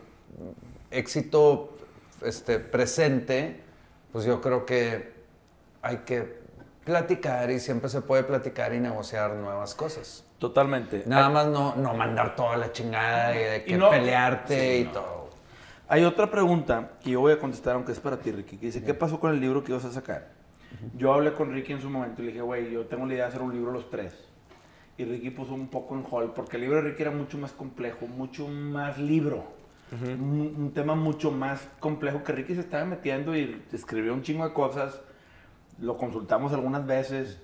B: éxito este, presente, pues yo creo que hay que platicar y siempre se puede platicar y negociar nuevas cosas.
A: Totalmente.
B: Nada más no, no mandar toda la chingada y de que
A: Y no-
B: pelearte
A: Sí,
B: y
A: no.
B: todo.
A: Hay otra pregunta que yo voy a contestar, aunque es para ti, Ricky, que dice, ¿qué pasó con el libro que ibas a sacar? Yo hablé con Ricky en su momento y le dije, güey, yo tengo la idea de hacer un libro los tres. Y Ricky puso un poco en hold, porque el libro de Ricky era mucho más complejo, mucho más libro. un, un tema mucho más complejo que Ricky se estaba metiendo y escribió un chingo de cosas. lo consultamos algunas veces,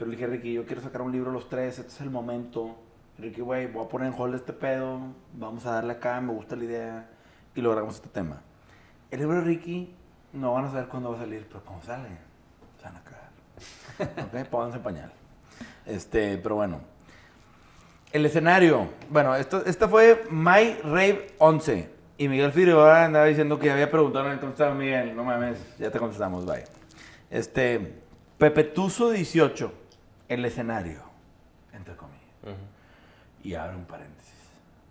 A: pero le dije, Ricky, yo quiero sacar un libro los tres, este es el momento. Ricky, güey, voy a poner en hold este pedo, vamos a darle acá, me gusta la idea, y logramos este tema. El libro de Ricky, no van a saber cuándo va a salir, pero cuando sale, se van a cagar. ¿Ok? Pónganse pañal. Este, pero bueno. El escenario. Bueno, esto, esta fue My Rave 11. Y Miguel Figueroa andaba diciendo que había preguntado, no contestaba Miguel. No mames, ya te contestamos, bye. Este, Pepetuso 18. El escenario. Entre comillas. Y abre un paréntesis.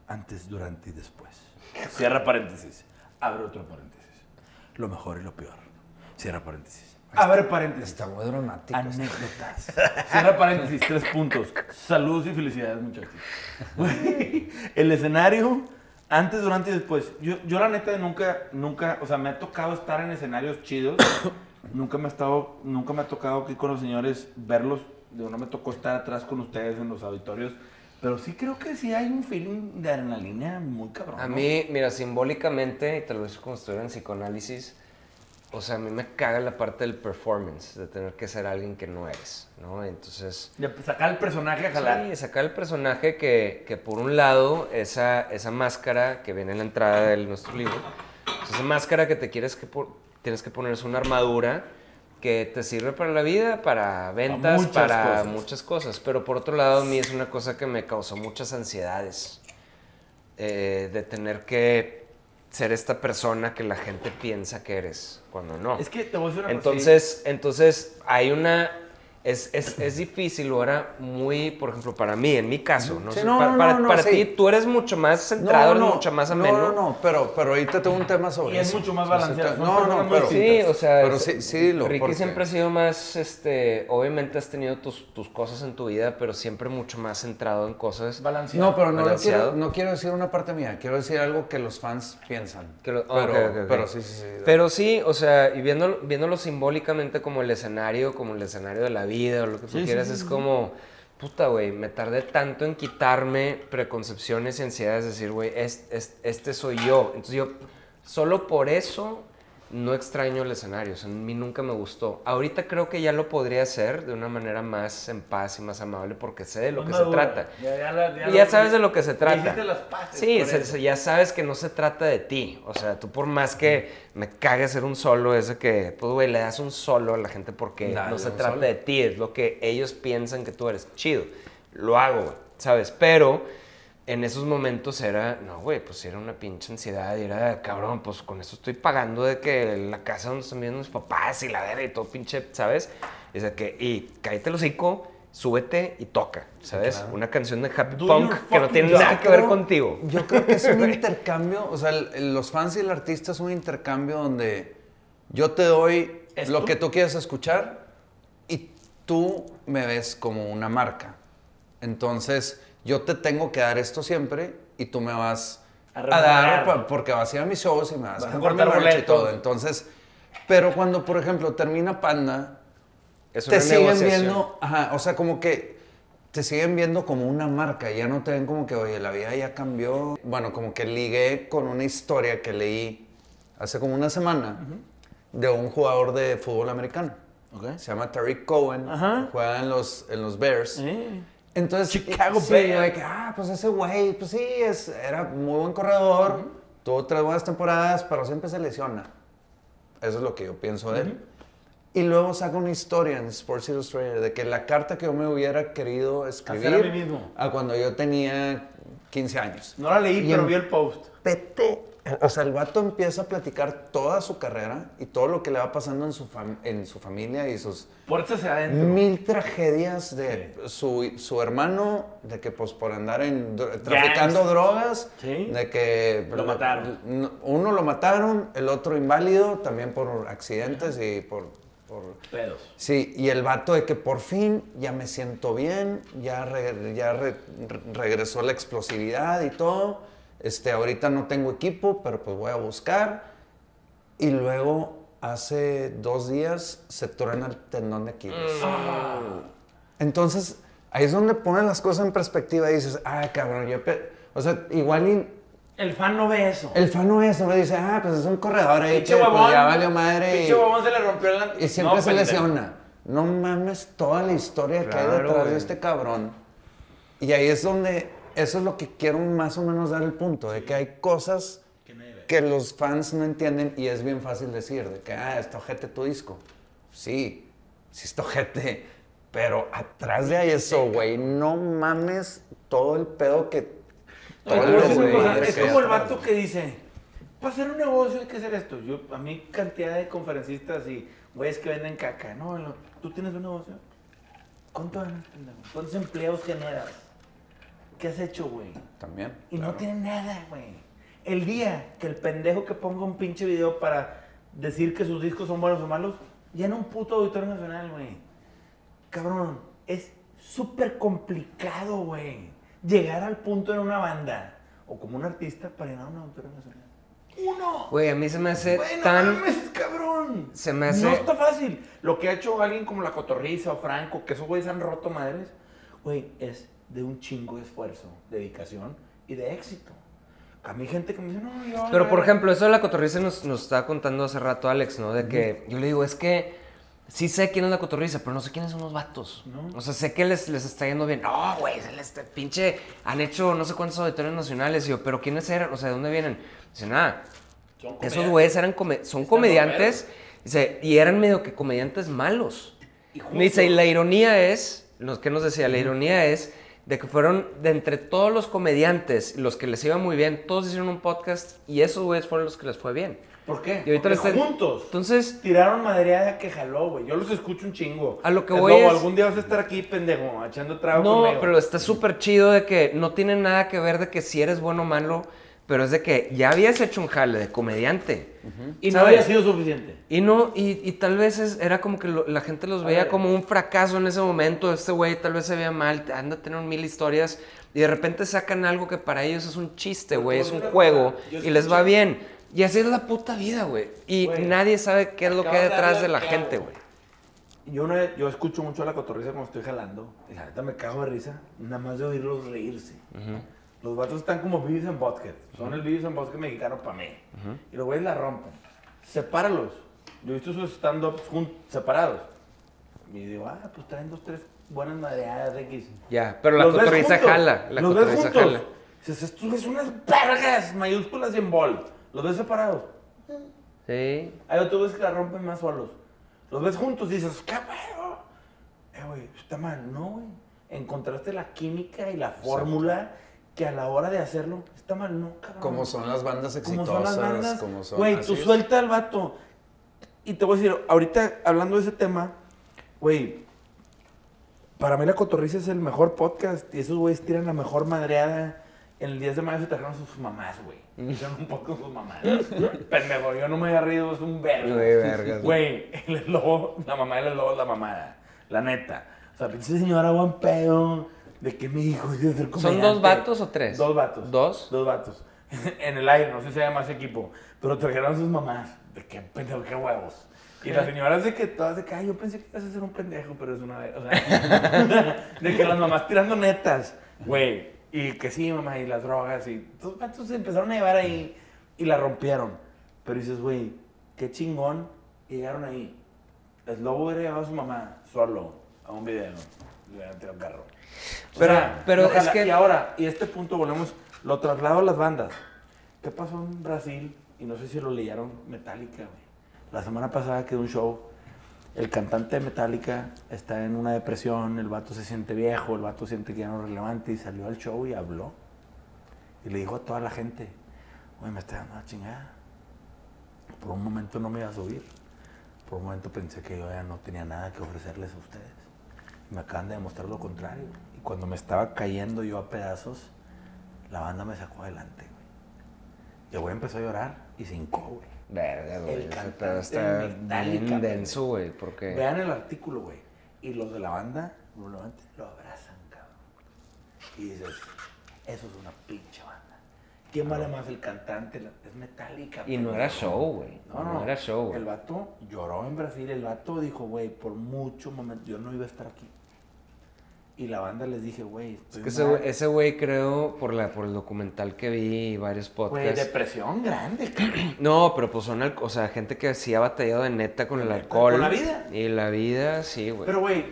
A: Antes, durante y después. Cierra paréntesis. Abre otro paréntesis. Lo mejor y lo peor. Cierra paréntesis. Abre paréntesis.
B: Está muy dramático.
A: Anécdotas. Cierra paréntesis, tres puntos. Saludos y felicidades, muchachos. El escenario, antes, durante y después. Yo, yo la neta nunca, nunca, o sea, me ha tocado estar en escenarios chidos. nunca me ha estado, nunca me ha tocado aquí con los señores verlos. Digo, no me tocó estar atrás con ustedes en los auditorios. Pero sí creo que sí hay un feeling de adrenalina muy cabrón.
C: A
A: ¿no?
C: mí, mira, simbólicamente, y lo digo como estuviera en psicoanálisis, o sea, a mí me caga la parte del performance, de tener que ser alguien que no eres, ¿no? Entonces,
A: De sacar el personaje a jalar.
C: sí, sacar el personaje que, que por un lado, esa, esa máscara que viene en la entrada de nuestro libro, pues, esa máscara que te quieres que po- tienes que poner es una armadura que te sirve para la vida, para ventas,
A: muchas
C: para
A: cosas.
C: muchas cosas. Pero por otro lado, a mí es una cosa que me causó muchas ansiedades. eh, de tener que ser esta persona que la gente piensa que eres, cuando no.
A: Es que te voy a decir una cosa,
C: Entonces, entonces hay una... Es, es, es difícil ahora muy, por ejemplo, para mí, en mi caso, no
B: Sí, no,
C: para,
B: no,
C: para-
B: no,
C: para
B: sí.
C: ti, tú eres mucho más centrado, eres mucho más ameno.
B: No, no, no, pero, pero ahorita tengo un tema sobre
A: Y es
B: eso.
A: mucho más
B: O
A: balanceado,
B: No, no, pero...
C: Sí, o sea,
B: Pero sí- sí dilo,
C: Ricky
B: porque-
C: siempre ha sido más, este, obviamente has tenido tus, tus cosas en tu vida, pero siempre mucho más centrado en cosas
A: balanceado.
B: No, pero no, quiero, no quiero decir una parte mía, quiero decir algo que los fans piensan.
C: que lo-
B: pero, sí, sí, sí.
C: Pero sí, o sea, y viéndolo, viéndolo simbólicamente como el escenario, como el escenario de la vida o lo que tú
A: Sí,
C: quieras,
A: sí,
C: es como, puta, güey, me tardé tanto en quitarme preconcepciones y ansiedades, decir, güey, es- es- este soy yo. Entonces yo, solo por eso, no extraño el escenario, o sea, a mí nunca me gustó. Ahorita creo que ya lo podría hacer de una manera más en paz y más amable porque sé de lo que se trata.
A: Ya, ya la- ya
C: Y ya
A: lo-
C: sabes de lo que se trata.
A: las paces
C: Sí, se- se- ya sabes que no se trata de ti. O sea, tú por más que me cague hacer un solo, ese que, pues, güey, le das un solo a la gente porque
B: Dale
C: no se trata
B: solo.
C: de ti, es lo que ellos piensan que tú eres. Chido. Lo hago, ¿sabes? Pero en esos momentos era, no, güey, pues era una pinche ansiedad y era, cabrón, pues con eso estoy pagando de que la casa donde están viendo mis papás y la verga y todo pinche, ¿sabes? Es de que, y cállate el hocico, súbete y toca, ¿sabes? Una canción de Happy
A: Do
C: Punk que no tiene nada que ver contigo.
B: Yo creo que es un intercambio, o sea, el- los fans y el artista es un intercambio donde yo te doy
A: ¿Es
B: lo que tú quieres escuchar y tú me ves como una marca. Entonces, yo te tengo que dar esto siempre y tú me vas
A: A
B: a, dar porque vas a ir a mis shows y me vas,
A: Vas a
B: mi
A: cortar
B: merch y todo. Entonces, pero cuando, por ejemplo, termina Panda,
C: Es
B: te siguen viendo, ajá, o sea, como que te siguen viendo como una marca, ya no te ven como que, oye, la vida ya cambió. Bueno, como que ligué con una historia que leí hace como una semana de un jugador de fútbol americano. Se llama Tariq Cohen, juega en los, en los Bears.
A: Sí.
B: Entonces,
A: Chicago
B: sí,
A: Bears.
B: de que, ah, pues ese güey, pues sí, es, era muy buen corredor, tuvo tres buenas temporadas, pero siempre se lesiona. Eso es lo que yo pienso de él. Y luego saca una historia en Sports Illustrated de que la carta que yo me hubiera querido escribir
A: a mí mismo.
B: a cuando yo tenía 15 años.
A: No la leí,
B: Y
A: pero vi el post.
B: Pete. O sea, el vato empieza a platicar toda su carrera y todo lo que le va pasando en su, fam- en su familia y sus mil tragedias de su, su hermano, de que pues por andar en traficando drogas,
A: Sí.
B: de que
A: Lo mataron.
B: n- uno lo mataron, el otro inválido, también por accidentes y por, por
A: Pedos.
B: Sí, y el vato de que por fin ya me siento bien, ya, re- ya re- re- regresó la explosividad y todo. Este, ahorita no tengo equipo, pero pues voy a buscar. Y luego, hace dos días, se truena el tendón de Aquiles. Entonces, ahí es donde ponen las cosas en perspectiva y dices, ah, cabrón, yo... pe-". O sea, igual y
A: El fan no ve eso.
B: el fan no es, no dice, ah, pues es un corredor ahí que pues,
A: huevón.
B: ya valió madre. y-
A: Pinche huevón se le rompió la...
B: y siempre
A: No,
B: se
A: pendejo.
B: lesiona. no mames toda la historia que hay detrás
C: güey.
B: de este cabrón. Y ahí es donde, eso es lo que quiero más o menos dar el punto, de que hay cosas que los fans no entienden y es bien fácil decir, de que, ah, está ojete tu disco. Sí, sí está ojete, pero atrás de eso, güey, no mames todo el pedo que...
A: No,
B: todo
A: a
B: el desmadre
A: cosa, es
B: que
A: como el
B: atrás.
A: vato que dice, para hacer un negocio hay que hacer esto. Yo, a mí cantidad de conferencistas y güeyes que venden caca. No, tú tienes un negocio. ¿Cuánto ganas? ¿Cuántos empleos generas? ¿Qué has hecho, güey?
B: También.
A: Y
B: claro.
A: no tiene nada, güey. El día que el pendejo que ponga un pinche video para decir que sus discos son buenos o malos, llena un puto auditorio nacional, güey. Cabrón, es súper complicado, güey. Llegar al punto en una banda o como un artista para llenar un auditorio nacional. ¡Uno!
C: Güey, a mí se me hace
A: Güey, no
C: tan...
A: mames, cabrón.
C: Se me hace-
A: No está fácil. Lo que ha hecho alguien como La Cotorriza o Franco, que esos güeyes han roto madres, güey, es de un chingo de esfuerzo, dedicación y de éxito. A mí hay gente que me dice, no, yo...
C: Pero, por ejemplo, eso de la cotorriza nos, nos estaba contando hace rato Alex, ¿no? De que yo le digo, es que sí sé quién es la cotorriza, pero no sé quiénes son los vatos.
A: No.
C: O sea, sé que les, les está yendo bien. No, güey, se les pinche... Han hecho no sé cuántos auditorios nacionales. Y yo, ¿pero quiénes eran? O sea, ¿de dónde vienen? Dice, nada,
A: Son
C: esos güeyes eran come- son comediantes. Dice, y eran medio que comediantes malos.
A: Y
C: Me dice, y la ironía es, los que nos decía, la ironía es de que fueron de entre todos los comediantes, los que les iba muy bien, todos hicieron un podcast y esos güeyes fueron los que les fue bien.
A: ¿Por qué?
C: Y ahorita
A: Porque
C: les
A: juntos.
C: Entonces,
A: Tiraron madreada que jaló, güey. Yo los escucho un chingo.
C: A lo que
A: Es
C: voy
A: lobo,
C: es-
A: algún día vas a estar aquí, pendejo, echando trago
C: no,
A: conmigo.
C: pero está súper chido de que no tiene nada que ver de que si eres bueno o malo, pero es de que ya habías hecho un jale de comediante.
A: Y no había sido suficiente.
C: Y no, y, y tal vez es- era como que lo- la gente los
A: A
C: veía
A: ver.
C: como un fracaso en ese momento. Este güey tal vez se veía mal, anda a tener mil historias. Y de repente sacan algo que para ellos es un chiste, güey, es un juego. Y les va bien. Y así es la puta vida, güey. Y
A: Güey,
C: nadie sabe qué es lo que hay detrás de la gente, güey.
A: Yo, una vez- yo escucho mucho a la cotorriza cuando estoy jalando. Y la neta me cago de risa. Nada más de oírlos reírse. Los vatos están como Beavis and Butthead. Son el Beavis and Butthead mexicano para mí. Y los güeyes la rompen. Sepáralos. Yo he visto sus stand-ups separados. Y digo, ah, pues traen dos, tres buenas madreadas X.
C: Ya, pero la
A: ves
C: cotorriza jala. La
A: los ves juntos.
C: jala.
A: Dices, estos son unas vergas mayúsculas y en bol. Los ves separados.
C: Sí.
A: Hay otros güeyes que la rompen más solos. Los ves juntos y dices, ¿qué pedo? Eh, güey, está mal. No, güey. Encontraste la química y la fórmula que a la hora de hacerlo está mal. No, cabrón.
B: Como son las bandas
A: Como
B: exitosas.
A: son las bandas.
B: como son-
A: Güey, tú
B: es.
A: suelta al vato. Y te voy a decir, ahorita hablando de ese tema, güey, para mí La Cotorriza es el mejor podcast y esos güeyes tiran la mejor madreada. En el 10 de mayo se trajeron sus mamás, güey. Hicieron un podcast con sus mamás. Pendejo, yo no me había reído, es un verga.
C: Güey, vergas.
A: Güey, el lobo, la mamá del lobo es la mamada. La neta. O sea, pinche señora buen pedo. De que mi hijo ser
C: ¿Son
A: comediante.
C: dos vatos o tres?
A: Dos vatos.
C: ¿Dos?
A: Dos vatos. en el aire, no sé si se llama ese equipo. Pero trajeron a sus mamás. De qué pendejo, qué huevos. Y las señoras de que todas de que, ay, yo pensé que ibas a ser un pendejo, pero es una vez. O sea, de que las mamás tirando netas, güey. Y que sí, mamá, y las drogas. Y vatos se empezaron a llevar ahí y la rompieron. Pero dices, güey, qué chingón. Y llegaron ahí. El lobo hubiera llevado a su mamá solo a un video. Le hubieran tirado un O
C: Pero-
A: sea,
C: pero
A: ojalá-
C: es que-
A: Y ahora, y este punto volvemos, lo traslado a las bandas. ¿Qué pasó en Brasil? Y no sé si lo leyeron Metallica, güey. La semana pasada quedó un show. El cantante de Metallica está en una depresión, el vato se siente viejo, el vato siente que ya no es relevante y salió al show y habló. Y le dijo a toda la gente, güey, me está dando la chingada. Por un momento no me iba a subir. Por un momento pensé que yo ya no tenía nada que ofrecerles a ustedes. Me acaban de demostrar lo contrario. Y cuando me estaba cayendo yo a pedazos, la banda me sacó adelante, güey. Y el güey empezó a llorar y se hincó, güey.
C: Verga, güey.
A: El cantante
C: está bien denso, güey. Porque.
A: Vean el artículo, güey. Y los de la banda lo lo abrazan, cabrón. Y dices, eso es una pinche banda. ¿Quién vale más el cantante? Es metálica.
C: Y no era show, güey.
A: No, no,
C: era show, güey.
A: El vato lloró en Brasil. El vato dijo, güey, por mucho momento yo no iba a estar aquí. Y la banda les dije, güey,
C: Es que ese
A: mal".
C: güey- ese güey creo, por, la, por el documental que vi y varios
A: Güey,
C: podcasts.
A: depresión grande, cabrón.
C: No, pero pues son, o sea, gente que sí ha batallado de neta con el alcohol.
A: Con la vida.
C: Y la vida, sí, güey.
A: Pero, güey,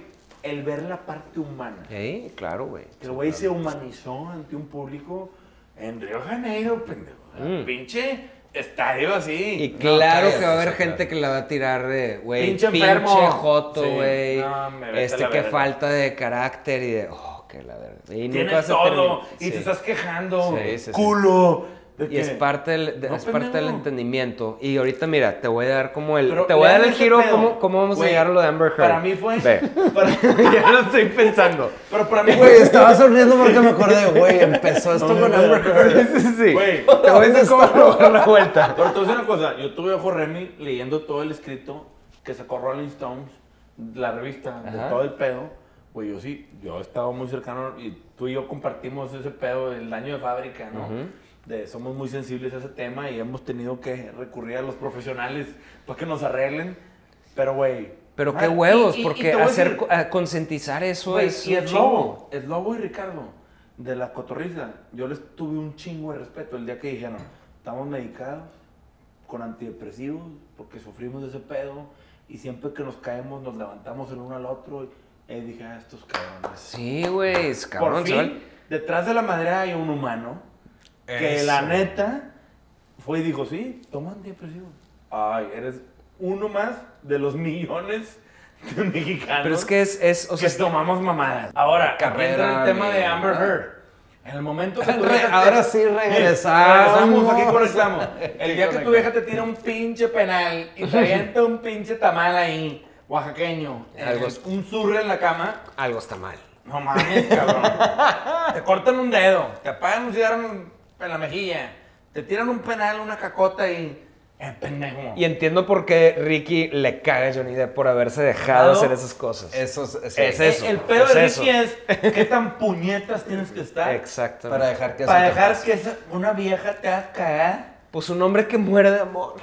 A: el ver la parte humana.
C: Sí, claro, güey.
A: Que el güey se humanizó ante un público en Río Janeiro, pendejo.
C: Mm.
A: Pinche estadio así.
C: Y claro que va a haber gente que la va a tirar de, güey,
A: Pinche
C: pinche,
A: enfermo.
C: joto,
A: Sí.
C: güey.
A: No,
C: este, que
A: verga.
C: falta de carácter y de, oh, que la verga. Y
A: Tienes todo y
C: Sí.
A: te estás quejando.
C: Sí, sí, sí.
A: culo. De
C: Y es parte del, de-
A: No,
C: es parte del entendimiento. Y ahorita, mira, te voy a dar como el.
A: Pero
C: te voy a dar el giro cómo, cómo vamos
A: Güey,
C: a llegar a lo de Amber Heard.
A: Para mí fue.
C: Ve.
A: Para,
C: ya lo estoy pensando.
A: pero para mí
B: Güey, estaba sonriendo porque me acordé, güey, empezó esto
A: No,
B: con
A: no,
B: Amber Heard.
C: sí, sí.
A: Güey,
C: Te voy a
B: ¿Dónde
C: decir cómo dar la vuelta.
A: Pero te voy a decir una cosa, yo tuve ojo Remy leyendo todo el escrito que sacó Rolling Stones, la revista, de
C: Ajá.
A: todo el pedo. Güey, yo sí, yo he estado muy cercano y tú y yo compartimos ese pedo del daño de fábrica, ¿no?
C: Ujú.
A: De, somos muy sensibles a ese tema y hemos tenido que recurrir a los profesionales para que nos arreglen. Pero, güey.
C: Pero
A: ah,
C: qué huevos,
A: y- y- y
C: porque
A: a
C: hacer,
A: decir,
C: concientizar eso
A: Güey,
C: es
A: y
C: chingo.
A: Lobo, es Lobo y Ricardo, de la cotorriza. Yo les tuve un chingo de respeto el día que dijeron, estamos medicados con antidepresivos porque sufrimos de ese pedo y siempre que nos caemos nos levantamos el uno al otro. Y eh, dije, ah, estos cabrones.
C: Sí, güey, es
A: Por
C: cabrón. se
A: fin, detrás de la madera hay un humano que la neta fue y dijo, sí, toma antidepresivos. Ay, eres uno más de los millones de mexicanos
C: Pero es que es, es o
A: que
C: sea,
A: tomamos mamadas. Ahora, aquí
C: Carrera,
A: entra el tema de Amber Heard. En el momento que tu vieja te-
B: ahora sí regresamos.
A: Aquí conectamos. El día que tu vieja te tira un pinche penal y te avienta un pinche tamal ahí, oaxaqueño,
C: Algo-
A: eh, un surre en la cama,
C: algo está mal.
A: no mames, cabrón. te cortan un dedo, te apagan un cigarro en la mejilla, te tiran un penal, una cacota y... Eh, pendejo.
C: Y entiendo por qué Ricky le caga a Johnny Depp por haberse dejado
A: Claro.
C: hacer esas cosas.
B: Eso es, sí.
C: Es eso.
A: El, el pedo
C: es
A: de
C: eso.
A: Ricky es qué tan puñetas tienes que estar
C: Exacto.
B: Para dejar que
A: para dejar
B: pase.
A: que esa- una vieja te haga cagar.
C: Pues un hombre que muere de amor.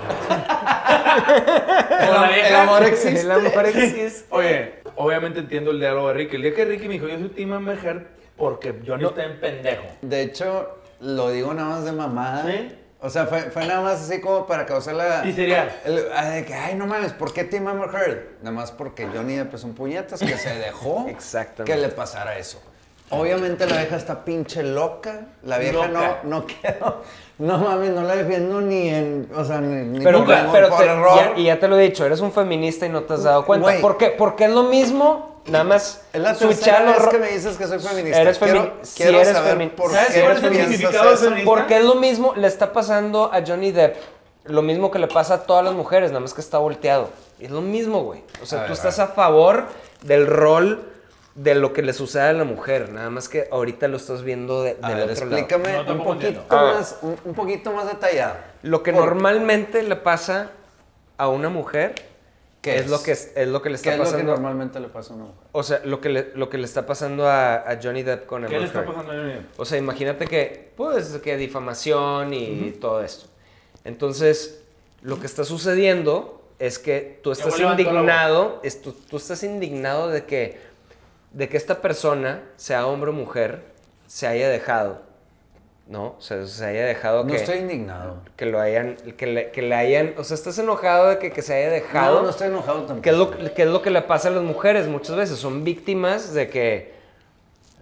A: Vieja.
B: el amor existe.
C: El amor existe.
A: Oye, obviamente entiendo el diálogo de Ricky. El día que Ricky me dijo, yo soy Team Amber Heard porque Johnny está en pendejo.
B: De hecho, lo digo nada más de mamada.
A: ¿Sí?
B: O sea, fue, fue nada más así como para causar la...
A: Y sería,
B: el- ah, de que, ay, no mames, ¿por qué Team Amber Heard? Nada más porque Johnny Depp es un puñetas que se dejó que le pasara eso. Obviamente la vieja está pinche loca. La vieja
A: Loca.
B: no, no quedó... No mames, no la defiendo ni en... O sea, ni, ni
C: Pero,
B: por,
C: pero
B: por
C: te-
B: error.
C: ya- y ya te lo he dicho, eres un feminista y no te has dado cuenta.
B: Güey.
C: ¿Por qué? Porque es lo mismo, nada más
B: Es la tercera vez que me dices que soy feminista.
C: Eres femi-
B: quiero,
C: sí
B: quiero
C: eres
B: saber
C: femi-
B: por
A: ¿Sabes
B: qué
A: cuál es el
B: piensas
A: significado de
B: eso.
A: feminista?
C: Porque es lo mismo, le está pasando a Johnny Depp, lo mismo que le pasa a todas las mujeres, nada más que está volteado. Es lo mismo, güey. O sea,
B: A
C: tú
B: ver,
C: estás a favor del rol de lo que le sucede a la mujer, nada más que ahorita lo estás viendo de-
B: A
C: del
B: ver,
C: otro
B: explícame
A: No,
B: un poquito
A: entiendo.
C: Ah.
B: más, un, un poquito más detallado.
C: lado. Lo que
B: Por-
C: normalmente le pasa a una mujer,
B: ¿Qué
C: es,
B: es?
C: lo que es, es lo que le
B: ¿Qué
C: está
B: es lo que
C: pasando.
B: normalmente le pasa a una mujer?
C: O sea, lo que le, lo que le está pasando a, a Johnny Depp con
A: ¿qué
C: Amber
A: le está pasando a Johnny?
C: O sea, imagínate que, pues, que difamación y todo esto. Entonces, lo que está sucediendo es que tú estás indignado, es- tú, tú estás indignado de que, de que esta persona, sea hombre o mujer, se haya dejado, ¿no? O sea, se haya dejado
B: No
C: que,
B: estoy indignado.
C: que lo hayan, que le, que le hayan, o sea, estás enojado de que, que se haya dejado.
B: No, no estoy enojado tampoco.
C: ¿Qué es, lo, qué es lo que le pasa a las mujeres muchas veces? Son víctimas de que,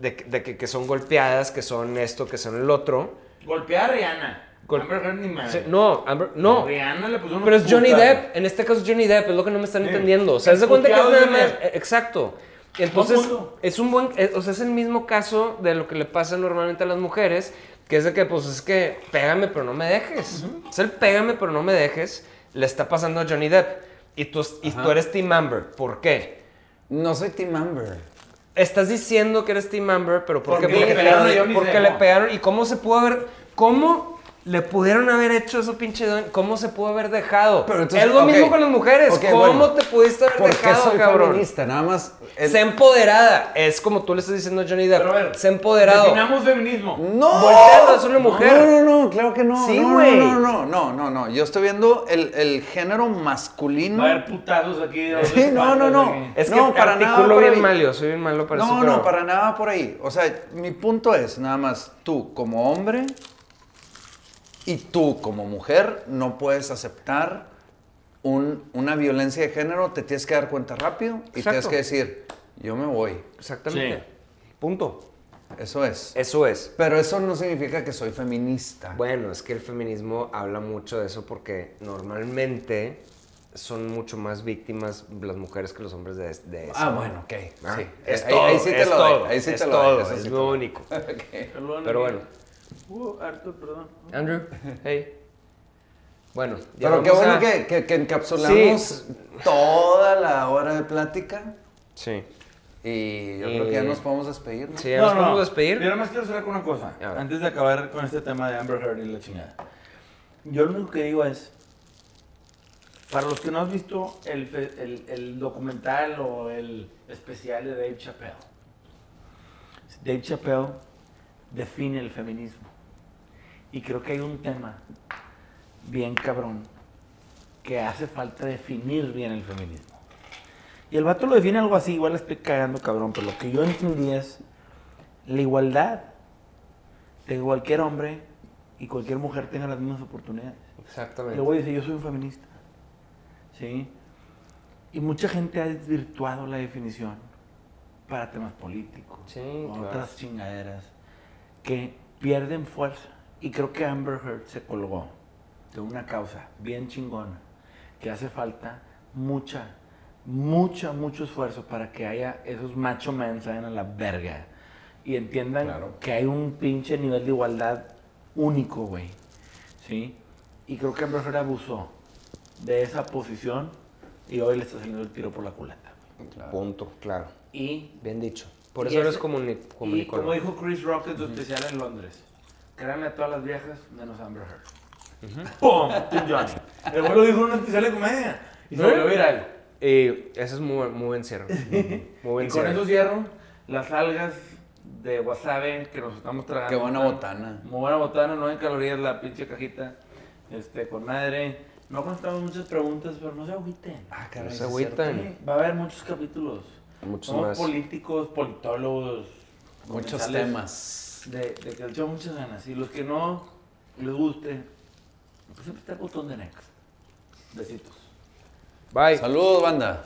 C: de, que- de que, que son golpeadas, que son esto, que son el otro.
A: Golpear a Rihanna.
C: Gol-
A: Amber Heard ni madre.
C: Sí, no, Amber- no.
A: Rihanna le puso una
C: Pero es Johnny. Depp, en este caso es Johnny Depp, es lo que no me están
A: Sí.
C: entendiendo. O sea, de cuenta que es nada
A: Johnny
C: más.
A: Depp.
C: eh, Exacto. Entonces, es un buen. eh, o sea, es el mismo caso de lo que le pasa normalmente a las mujeres, que es de que, pues, es que pégame, pero no me dejes. Es el pégame, pero no me dejes, le está pasando a Johnny Depp. Y tú, y tú eres Team Amber. ¿Por qué?
B: No soy Team Amber.
C: Estás diciendo que eres Team Amber, pero ¿por qué?
A: Porque le
C: Porque,
A: pegaron
C: te-
A: a Johnny
C: porque
A: Depp.
C: le pegaron. ¿Y cómo se pudo haber.? ¿Cómo Le pudieron haber hecho eso, pinche don. ¿Cómo se pudo haber dejado?
B: Pero entonces,
C: es lo mismo con las mujeres. ¿Cómo
B: bueno.
C: te pudiste haber
B: ¿Por qué
C: dejado,
B: soy
C: cabrón?
B: feminista? Nada más. el-
C: Sé empoderada. Es como tú le estás diciendo a Johnny Depp.
A: Pero a ver,
C: sé empoderado.
A: Definamos feminismo.
B: No,
C: Voltealo, es una mujer.
B: No, no, no, claro que no.
C: Sí,
B: no,
C: güey.
B: No, no, no, no, no. Yo estoy viendo el, el género masculino.
A: Va a haber putazos aquí. de
B: Sí, no, no, no.
A: aquí.
C: Es que
B: No, para nada por
C: bien
B: ahí.
C: yo soy bien malo para eso.
B: No,
C: pero-
B: no, para nada por ahí. O sea, mi punto es, nada más, tú como hombre y tú como mujer no puedes aceptar un- una violencia de género, te tienes que dar cuenta rápido y
C: Exacto.
B: tienes que decir, yo me voy.
C: Exactamente.
A: Sí.
C: Punto.
B: Eso es.
C: Eso es.
B: Pero eso no significa que soy feminista.
C: Bueno, es que el feminismo habla mucho de eso porque normalmente son mucho más víctimas las mujeres que los hombres de, de eso.
B: Ah, bueno, ok.
C: Ah,
B: sí.
C: Es
B: ahí,
C: todo,
B: ahí sí te
C: es
B: lo
C: todo,
B: doy. Ahí sí
C: es
B: te lo
C: todo,
B: doy. eso
C: es
B: sí
C: lo
B: doy.
C: único. Pero bueno,
A: Uh, Arthur, perdón.
C: Andrew, hey. Bueno, ya
B: Pero qué
C: vamos
B: bueno
C: a-
B: que, que- que encapsulamos toda la hora de plática
C: Sí.
B: y yo
C: Y-
B: creo que ya nos podemos despedir, ¿no?
C: Sí, ya nos podemos despedir.
A: Yo nada más quiero cerrar con una cosa. Antes de acabar con este tema de Amber Heard y la chingada. Yo lo único que digo es, para los que no has visto el- el documental o el especial de Dave Chappelle, Dave Chappelle define el feminismo. Y creo que hay un tema bien cabrón que hace falta definir bien el feminismo. Y el vato lo define algo así, igual la estoy cagando cabrón, pero lo que yo entendí es la igualdad de que cualquier hombre y cualquier mujer tenga las mismas oportunidades. Y
C: Exactamente.
A: luego dice, yo soy un feminista. ¿Sí? Y mucha gente ha desvirtuado la definición para temas políticos,
C: Sí,
A: o
C: claro.
A: otras chingaderas, que pierden fuerza. Y creo que Amber Heard se colgó de una causa bien chingona, que hace falta mucha, mucha, mucho esfuerzo para que haya esos macho men vayan a la verga y entiendan
B: Claro.
A: que hay un pinche nivel de igualdad único, güey. ¿Sí? Y creo que Amber Heard abusó de esa posición y hoy le está saliendo el tiro por la culata.
C: Punto, claro.
A: Y
C: Bien dicho. Por
A: y
C: eso eres
A: ese-
C: comuni
A: y como dijo Chris Rock en su especial en Londres, créanle a todas las viejas menos Amber Heard. ¡Pum! Tim Johnny. El güey lo dijo en una especial de comedia y se
C: ¿Eh?
A: volvió viral.
C: Y ese es muy, muy buen cierre. Muy buen
A: Y con
C: cierre.
A: eso cierro las algas de wasabi que nos estamos tragando.
B: Qué buena botana.
A: Muy buena botana, 9 calorías la pinche cajita. Este, con madre. No contamos muchas preguntas, pero no se agüiten.
B: Ah,
C: No
B: caray,
C: se
B: es
C: agüitan.
B: cierto.
A: Va a haber muchos capítulos.
C: Muchos
A: Somos
C: más.
A: políticos, politólogos.
B: Muchos temas
A: de, que le echó muchas ganas. Y los que no les guste, pues siempre está el botón de next. Besitos.
C: Bye.
B: Saludos, banda.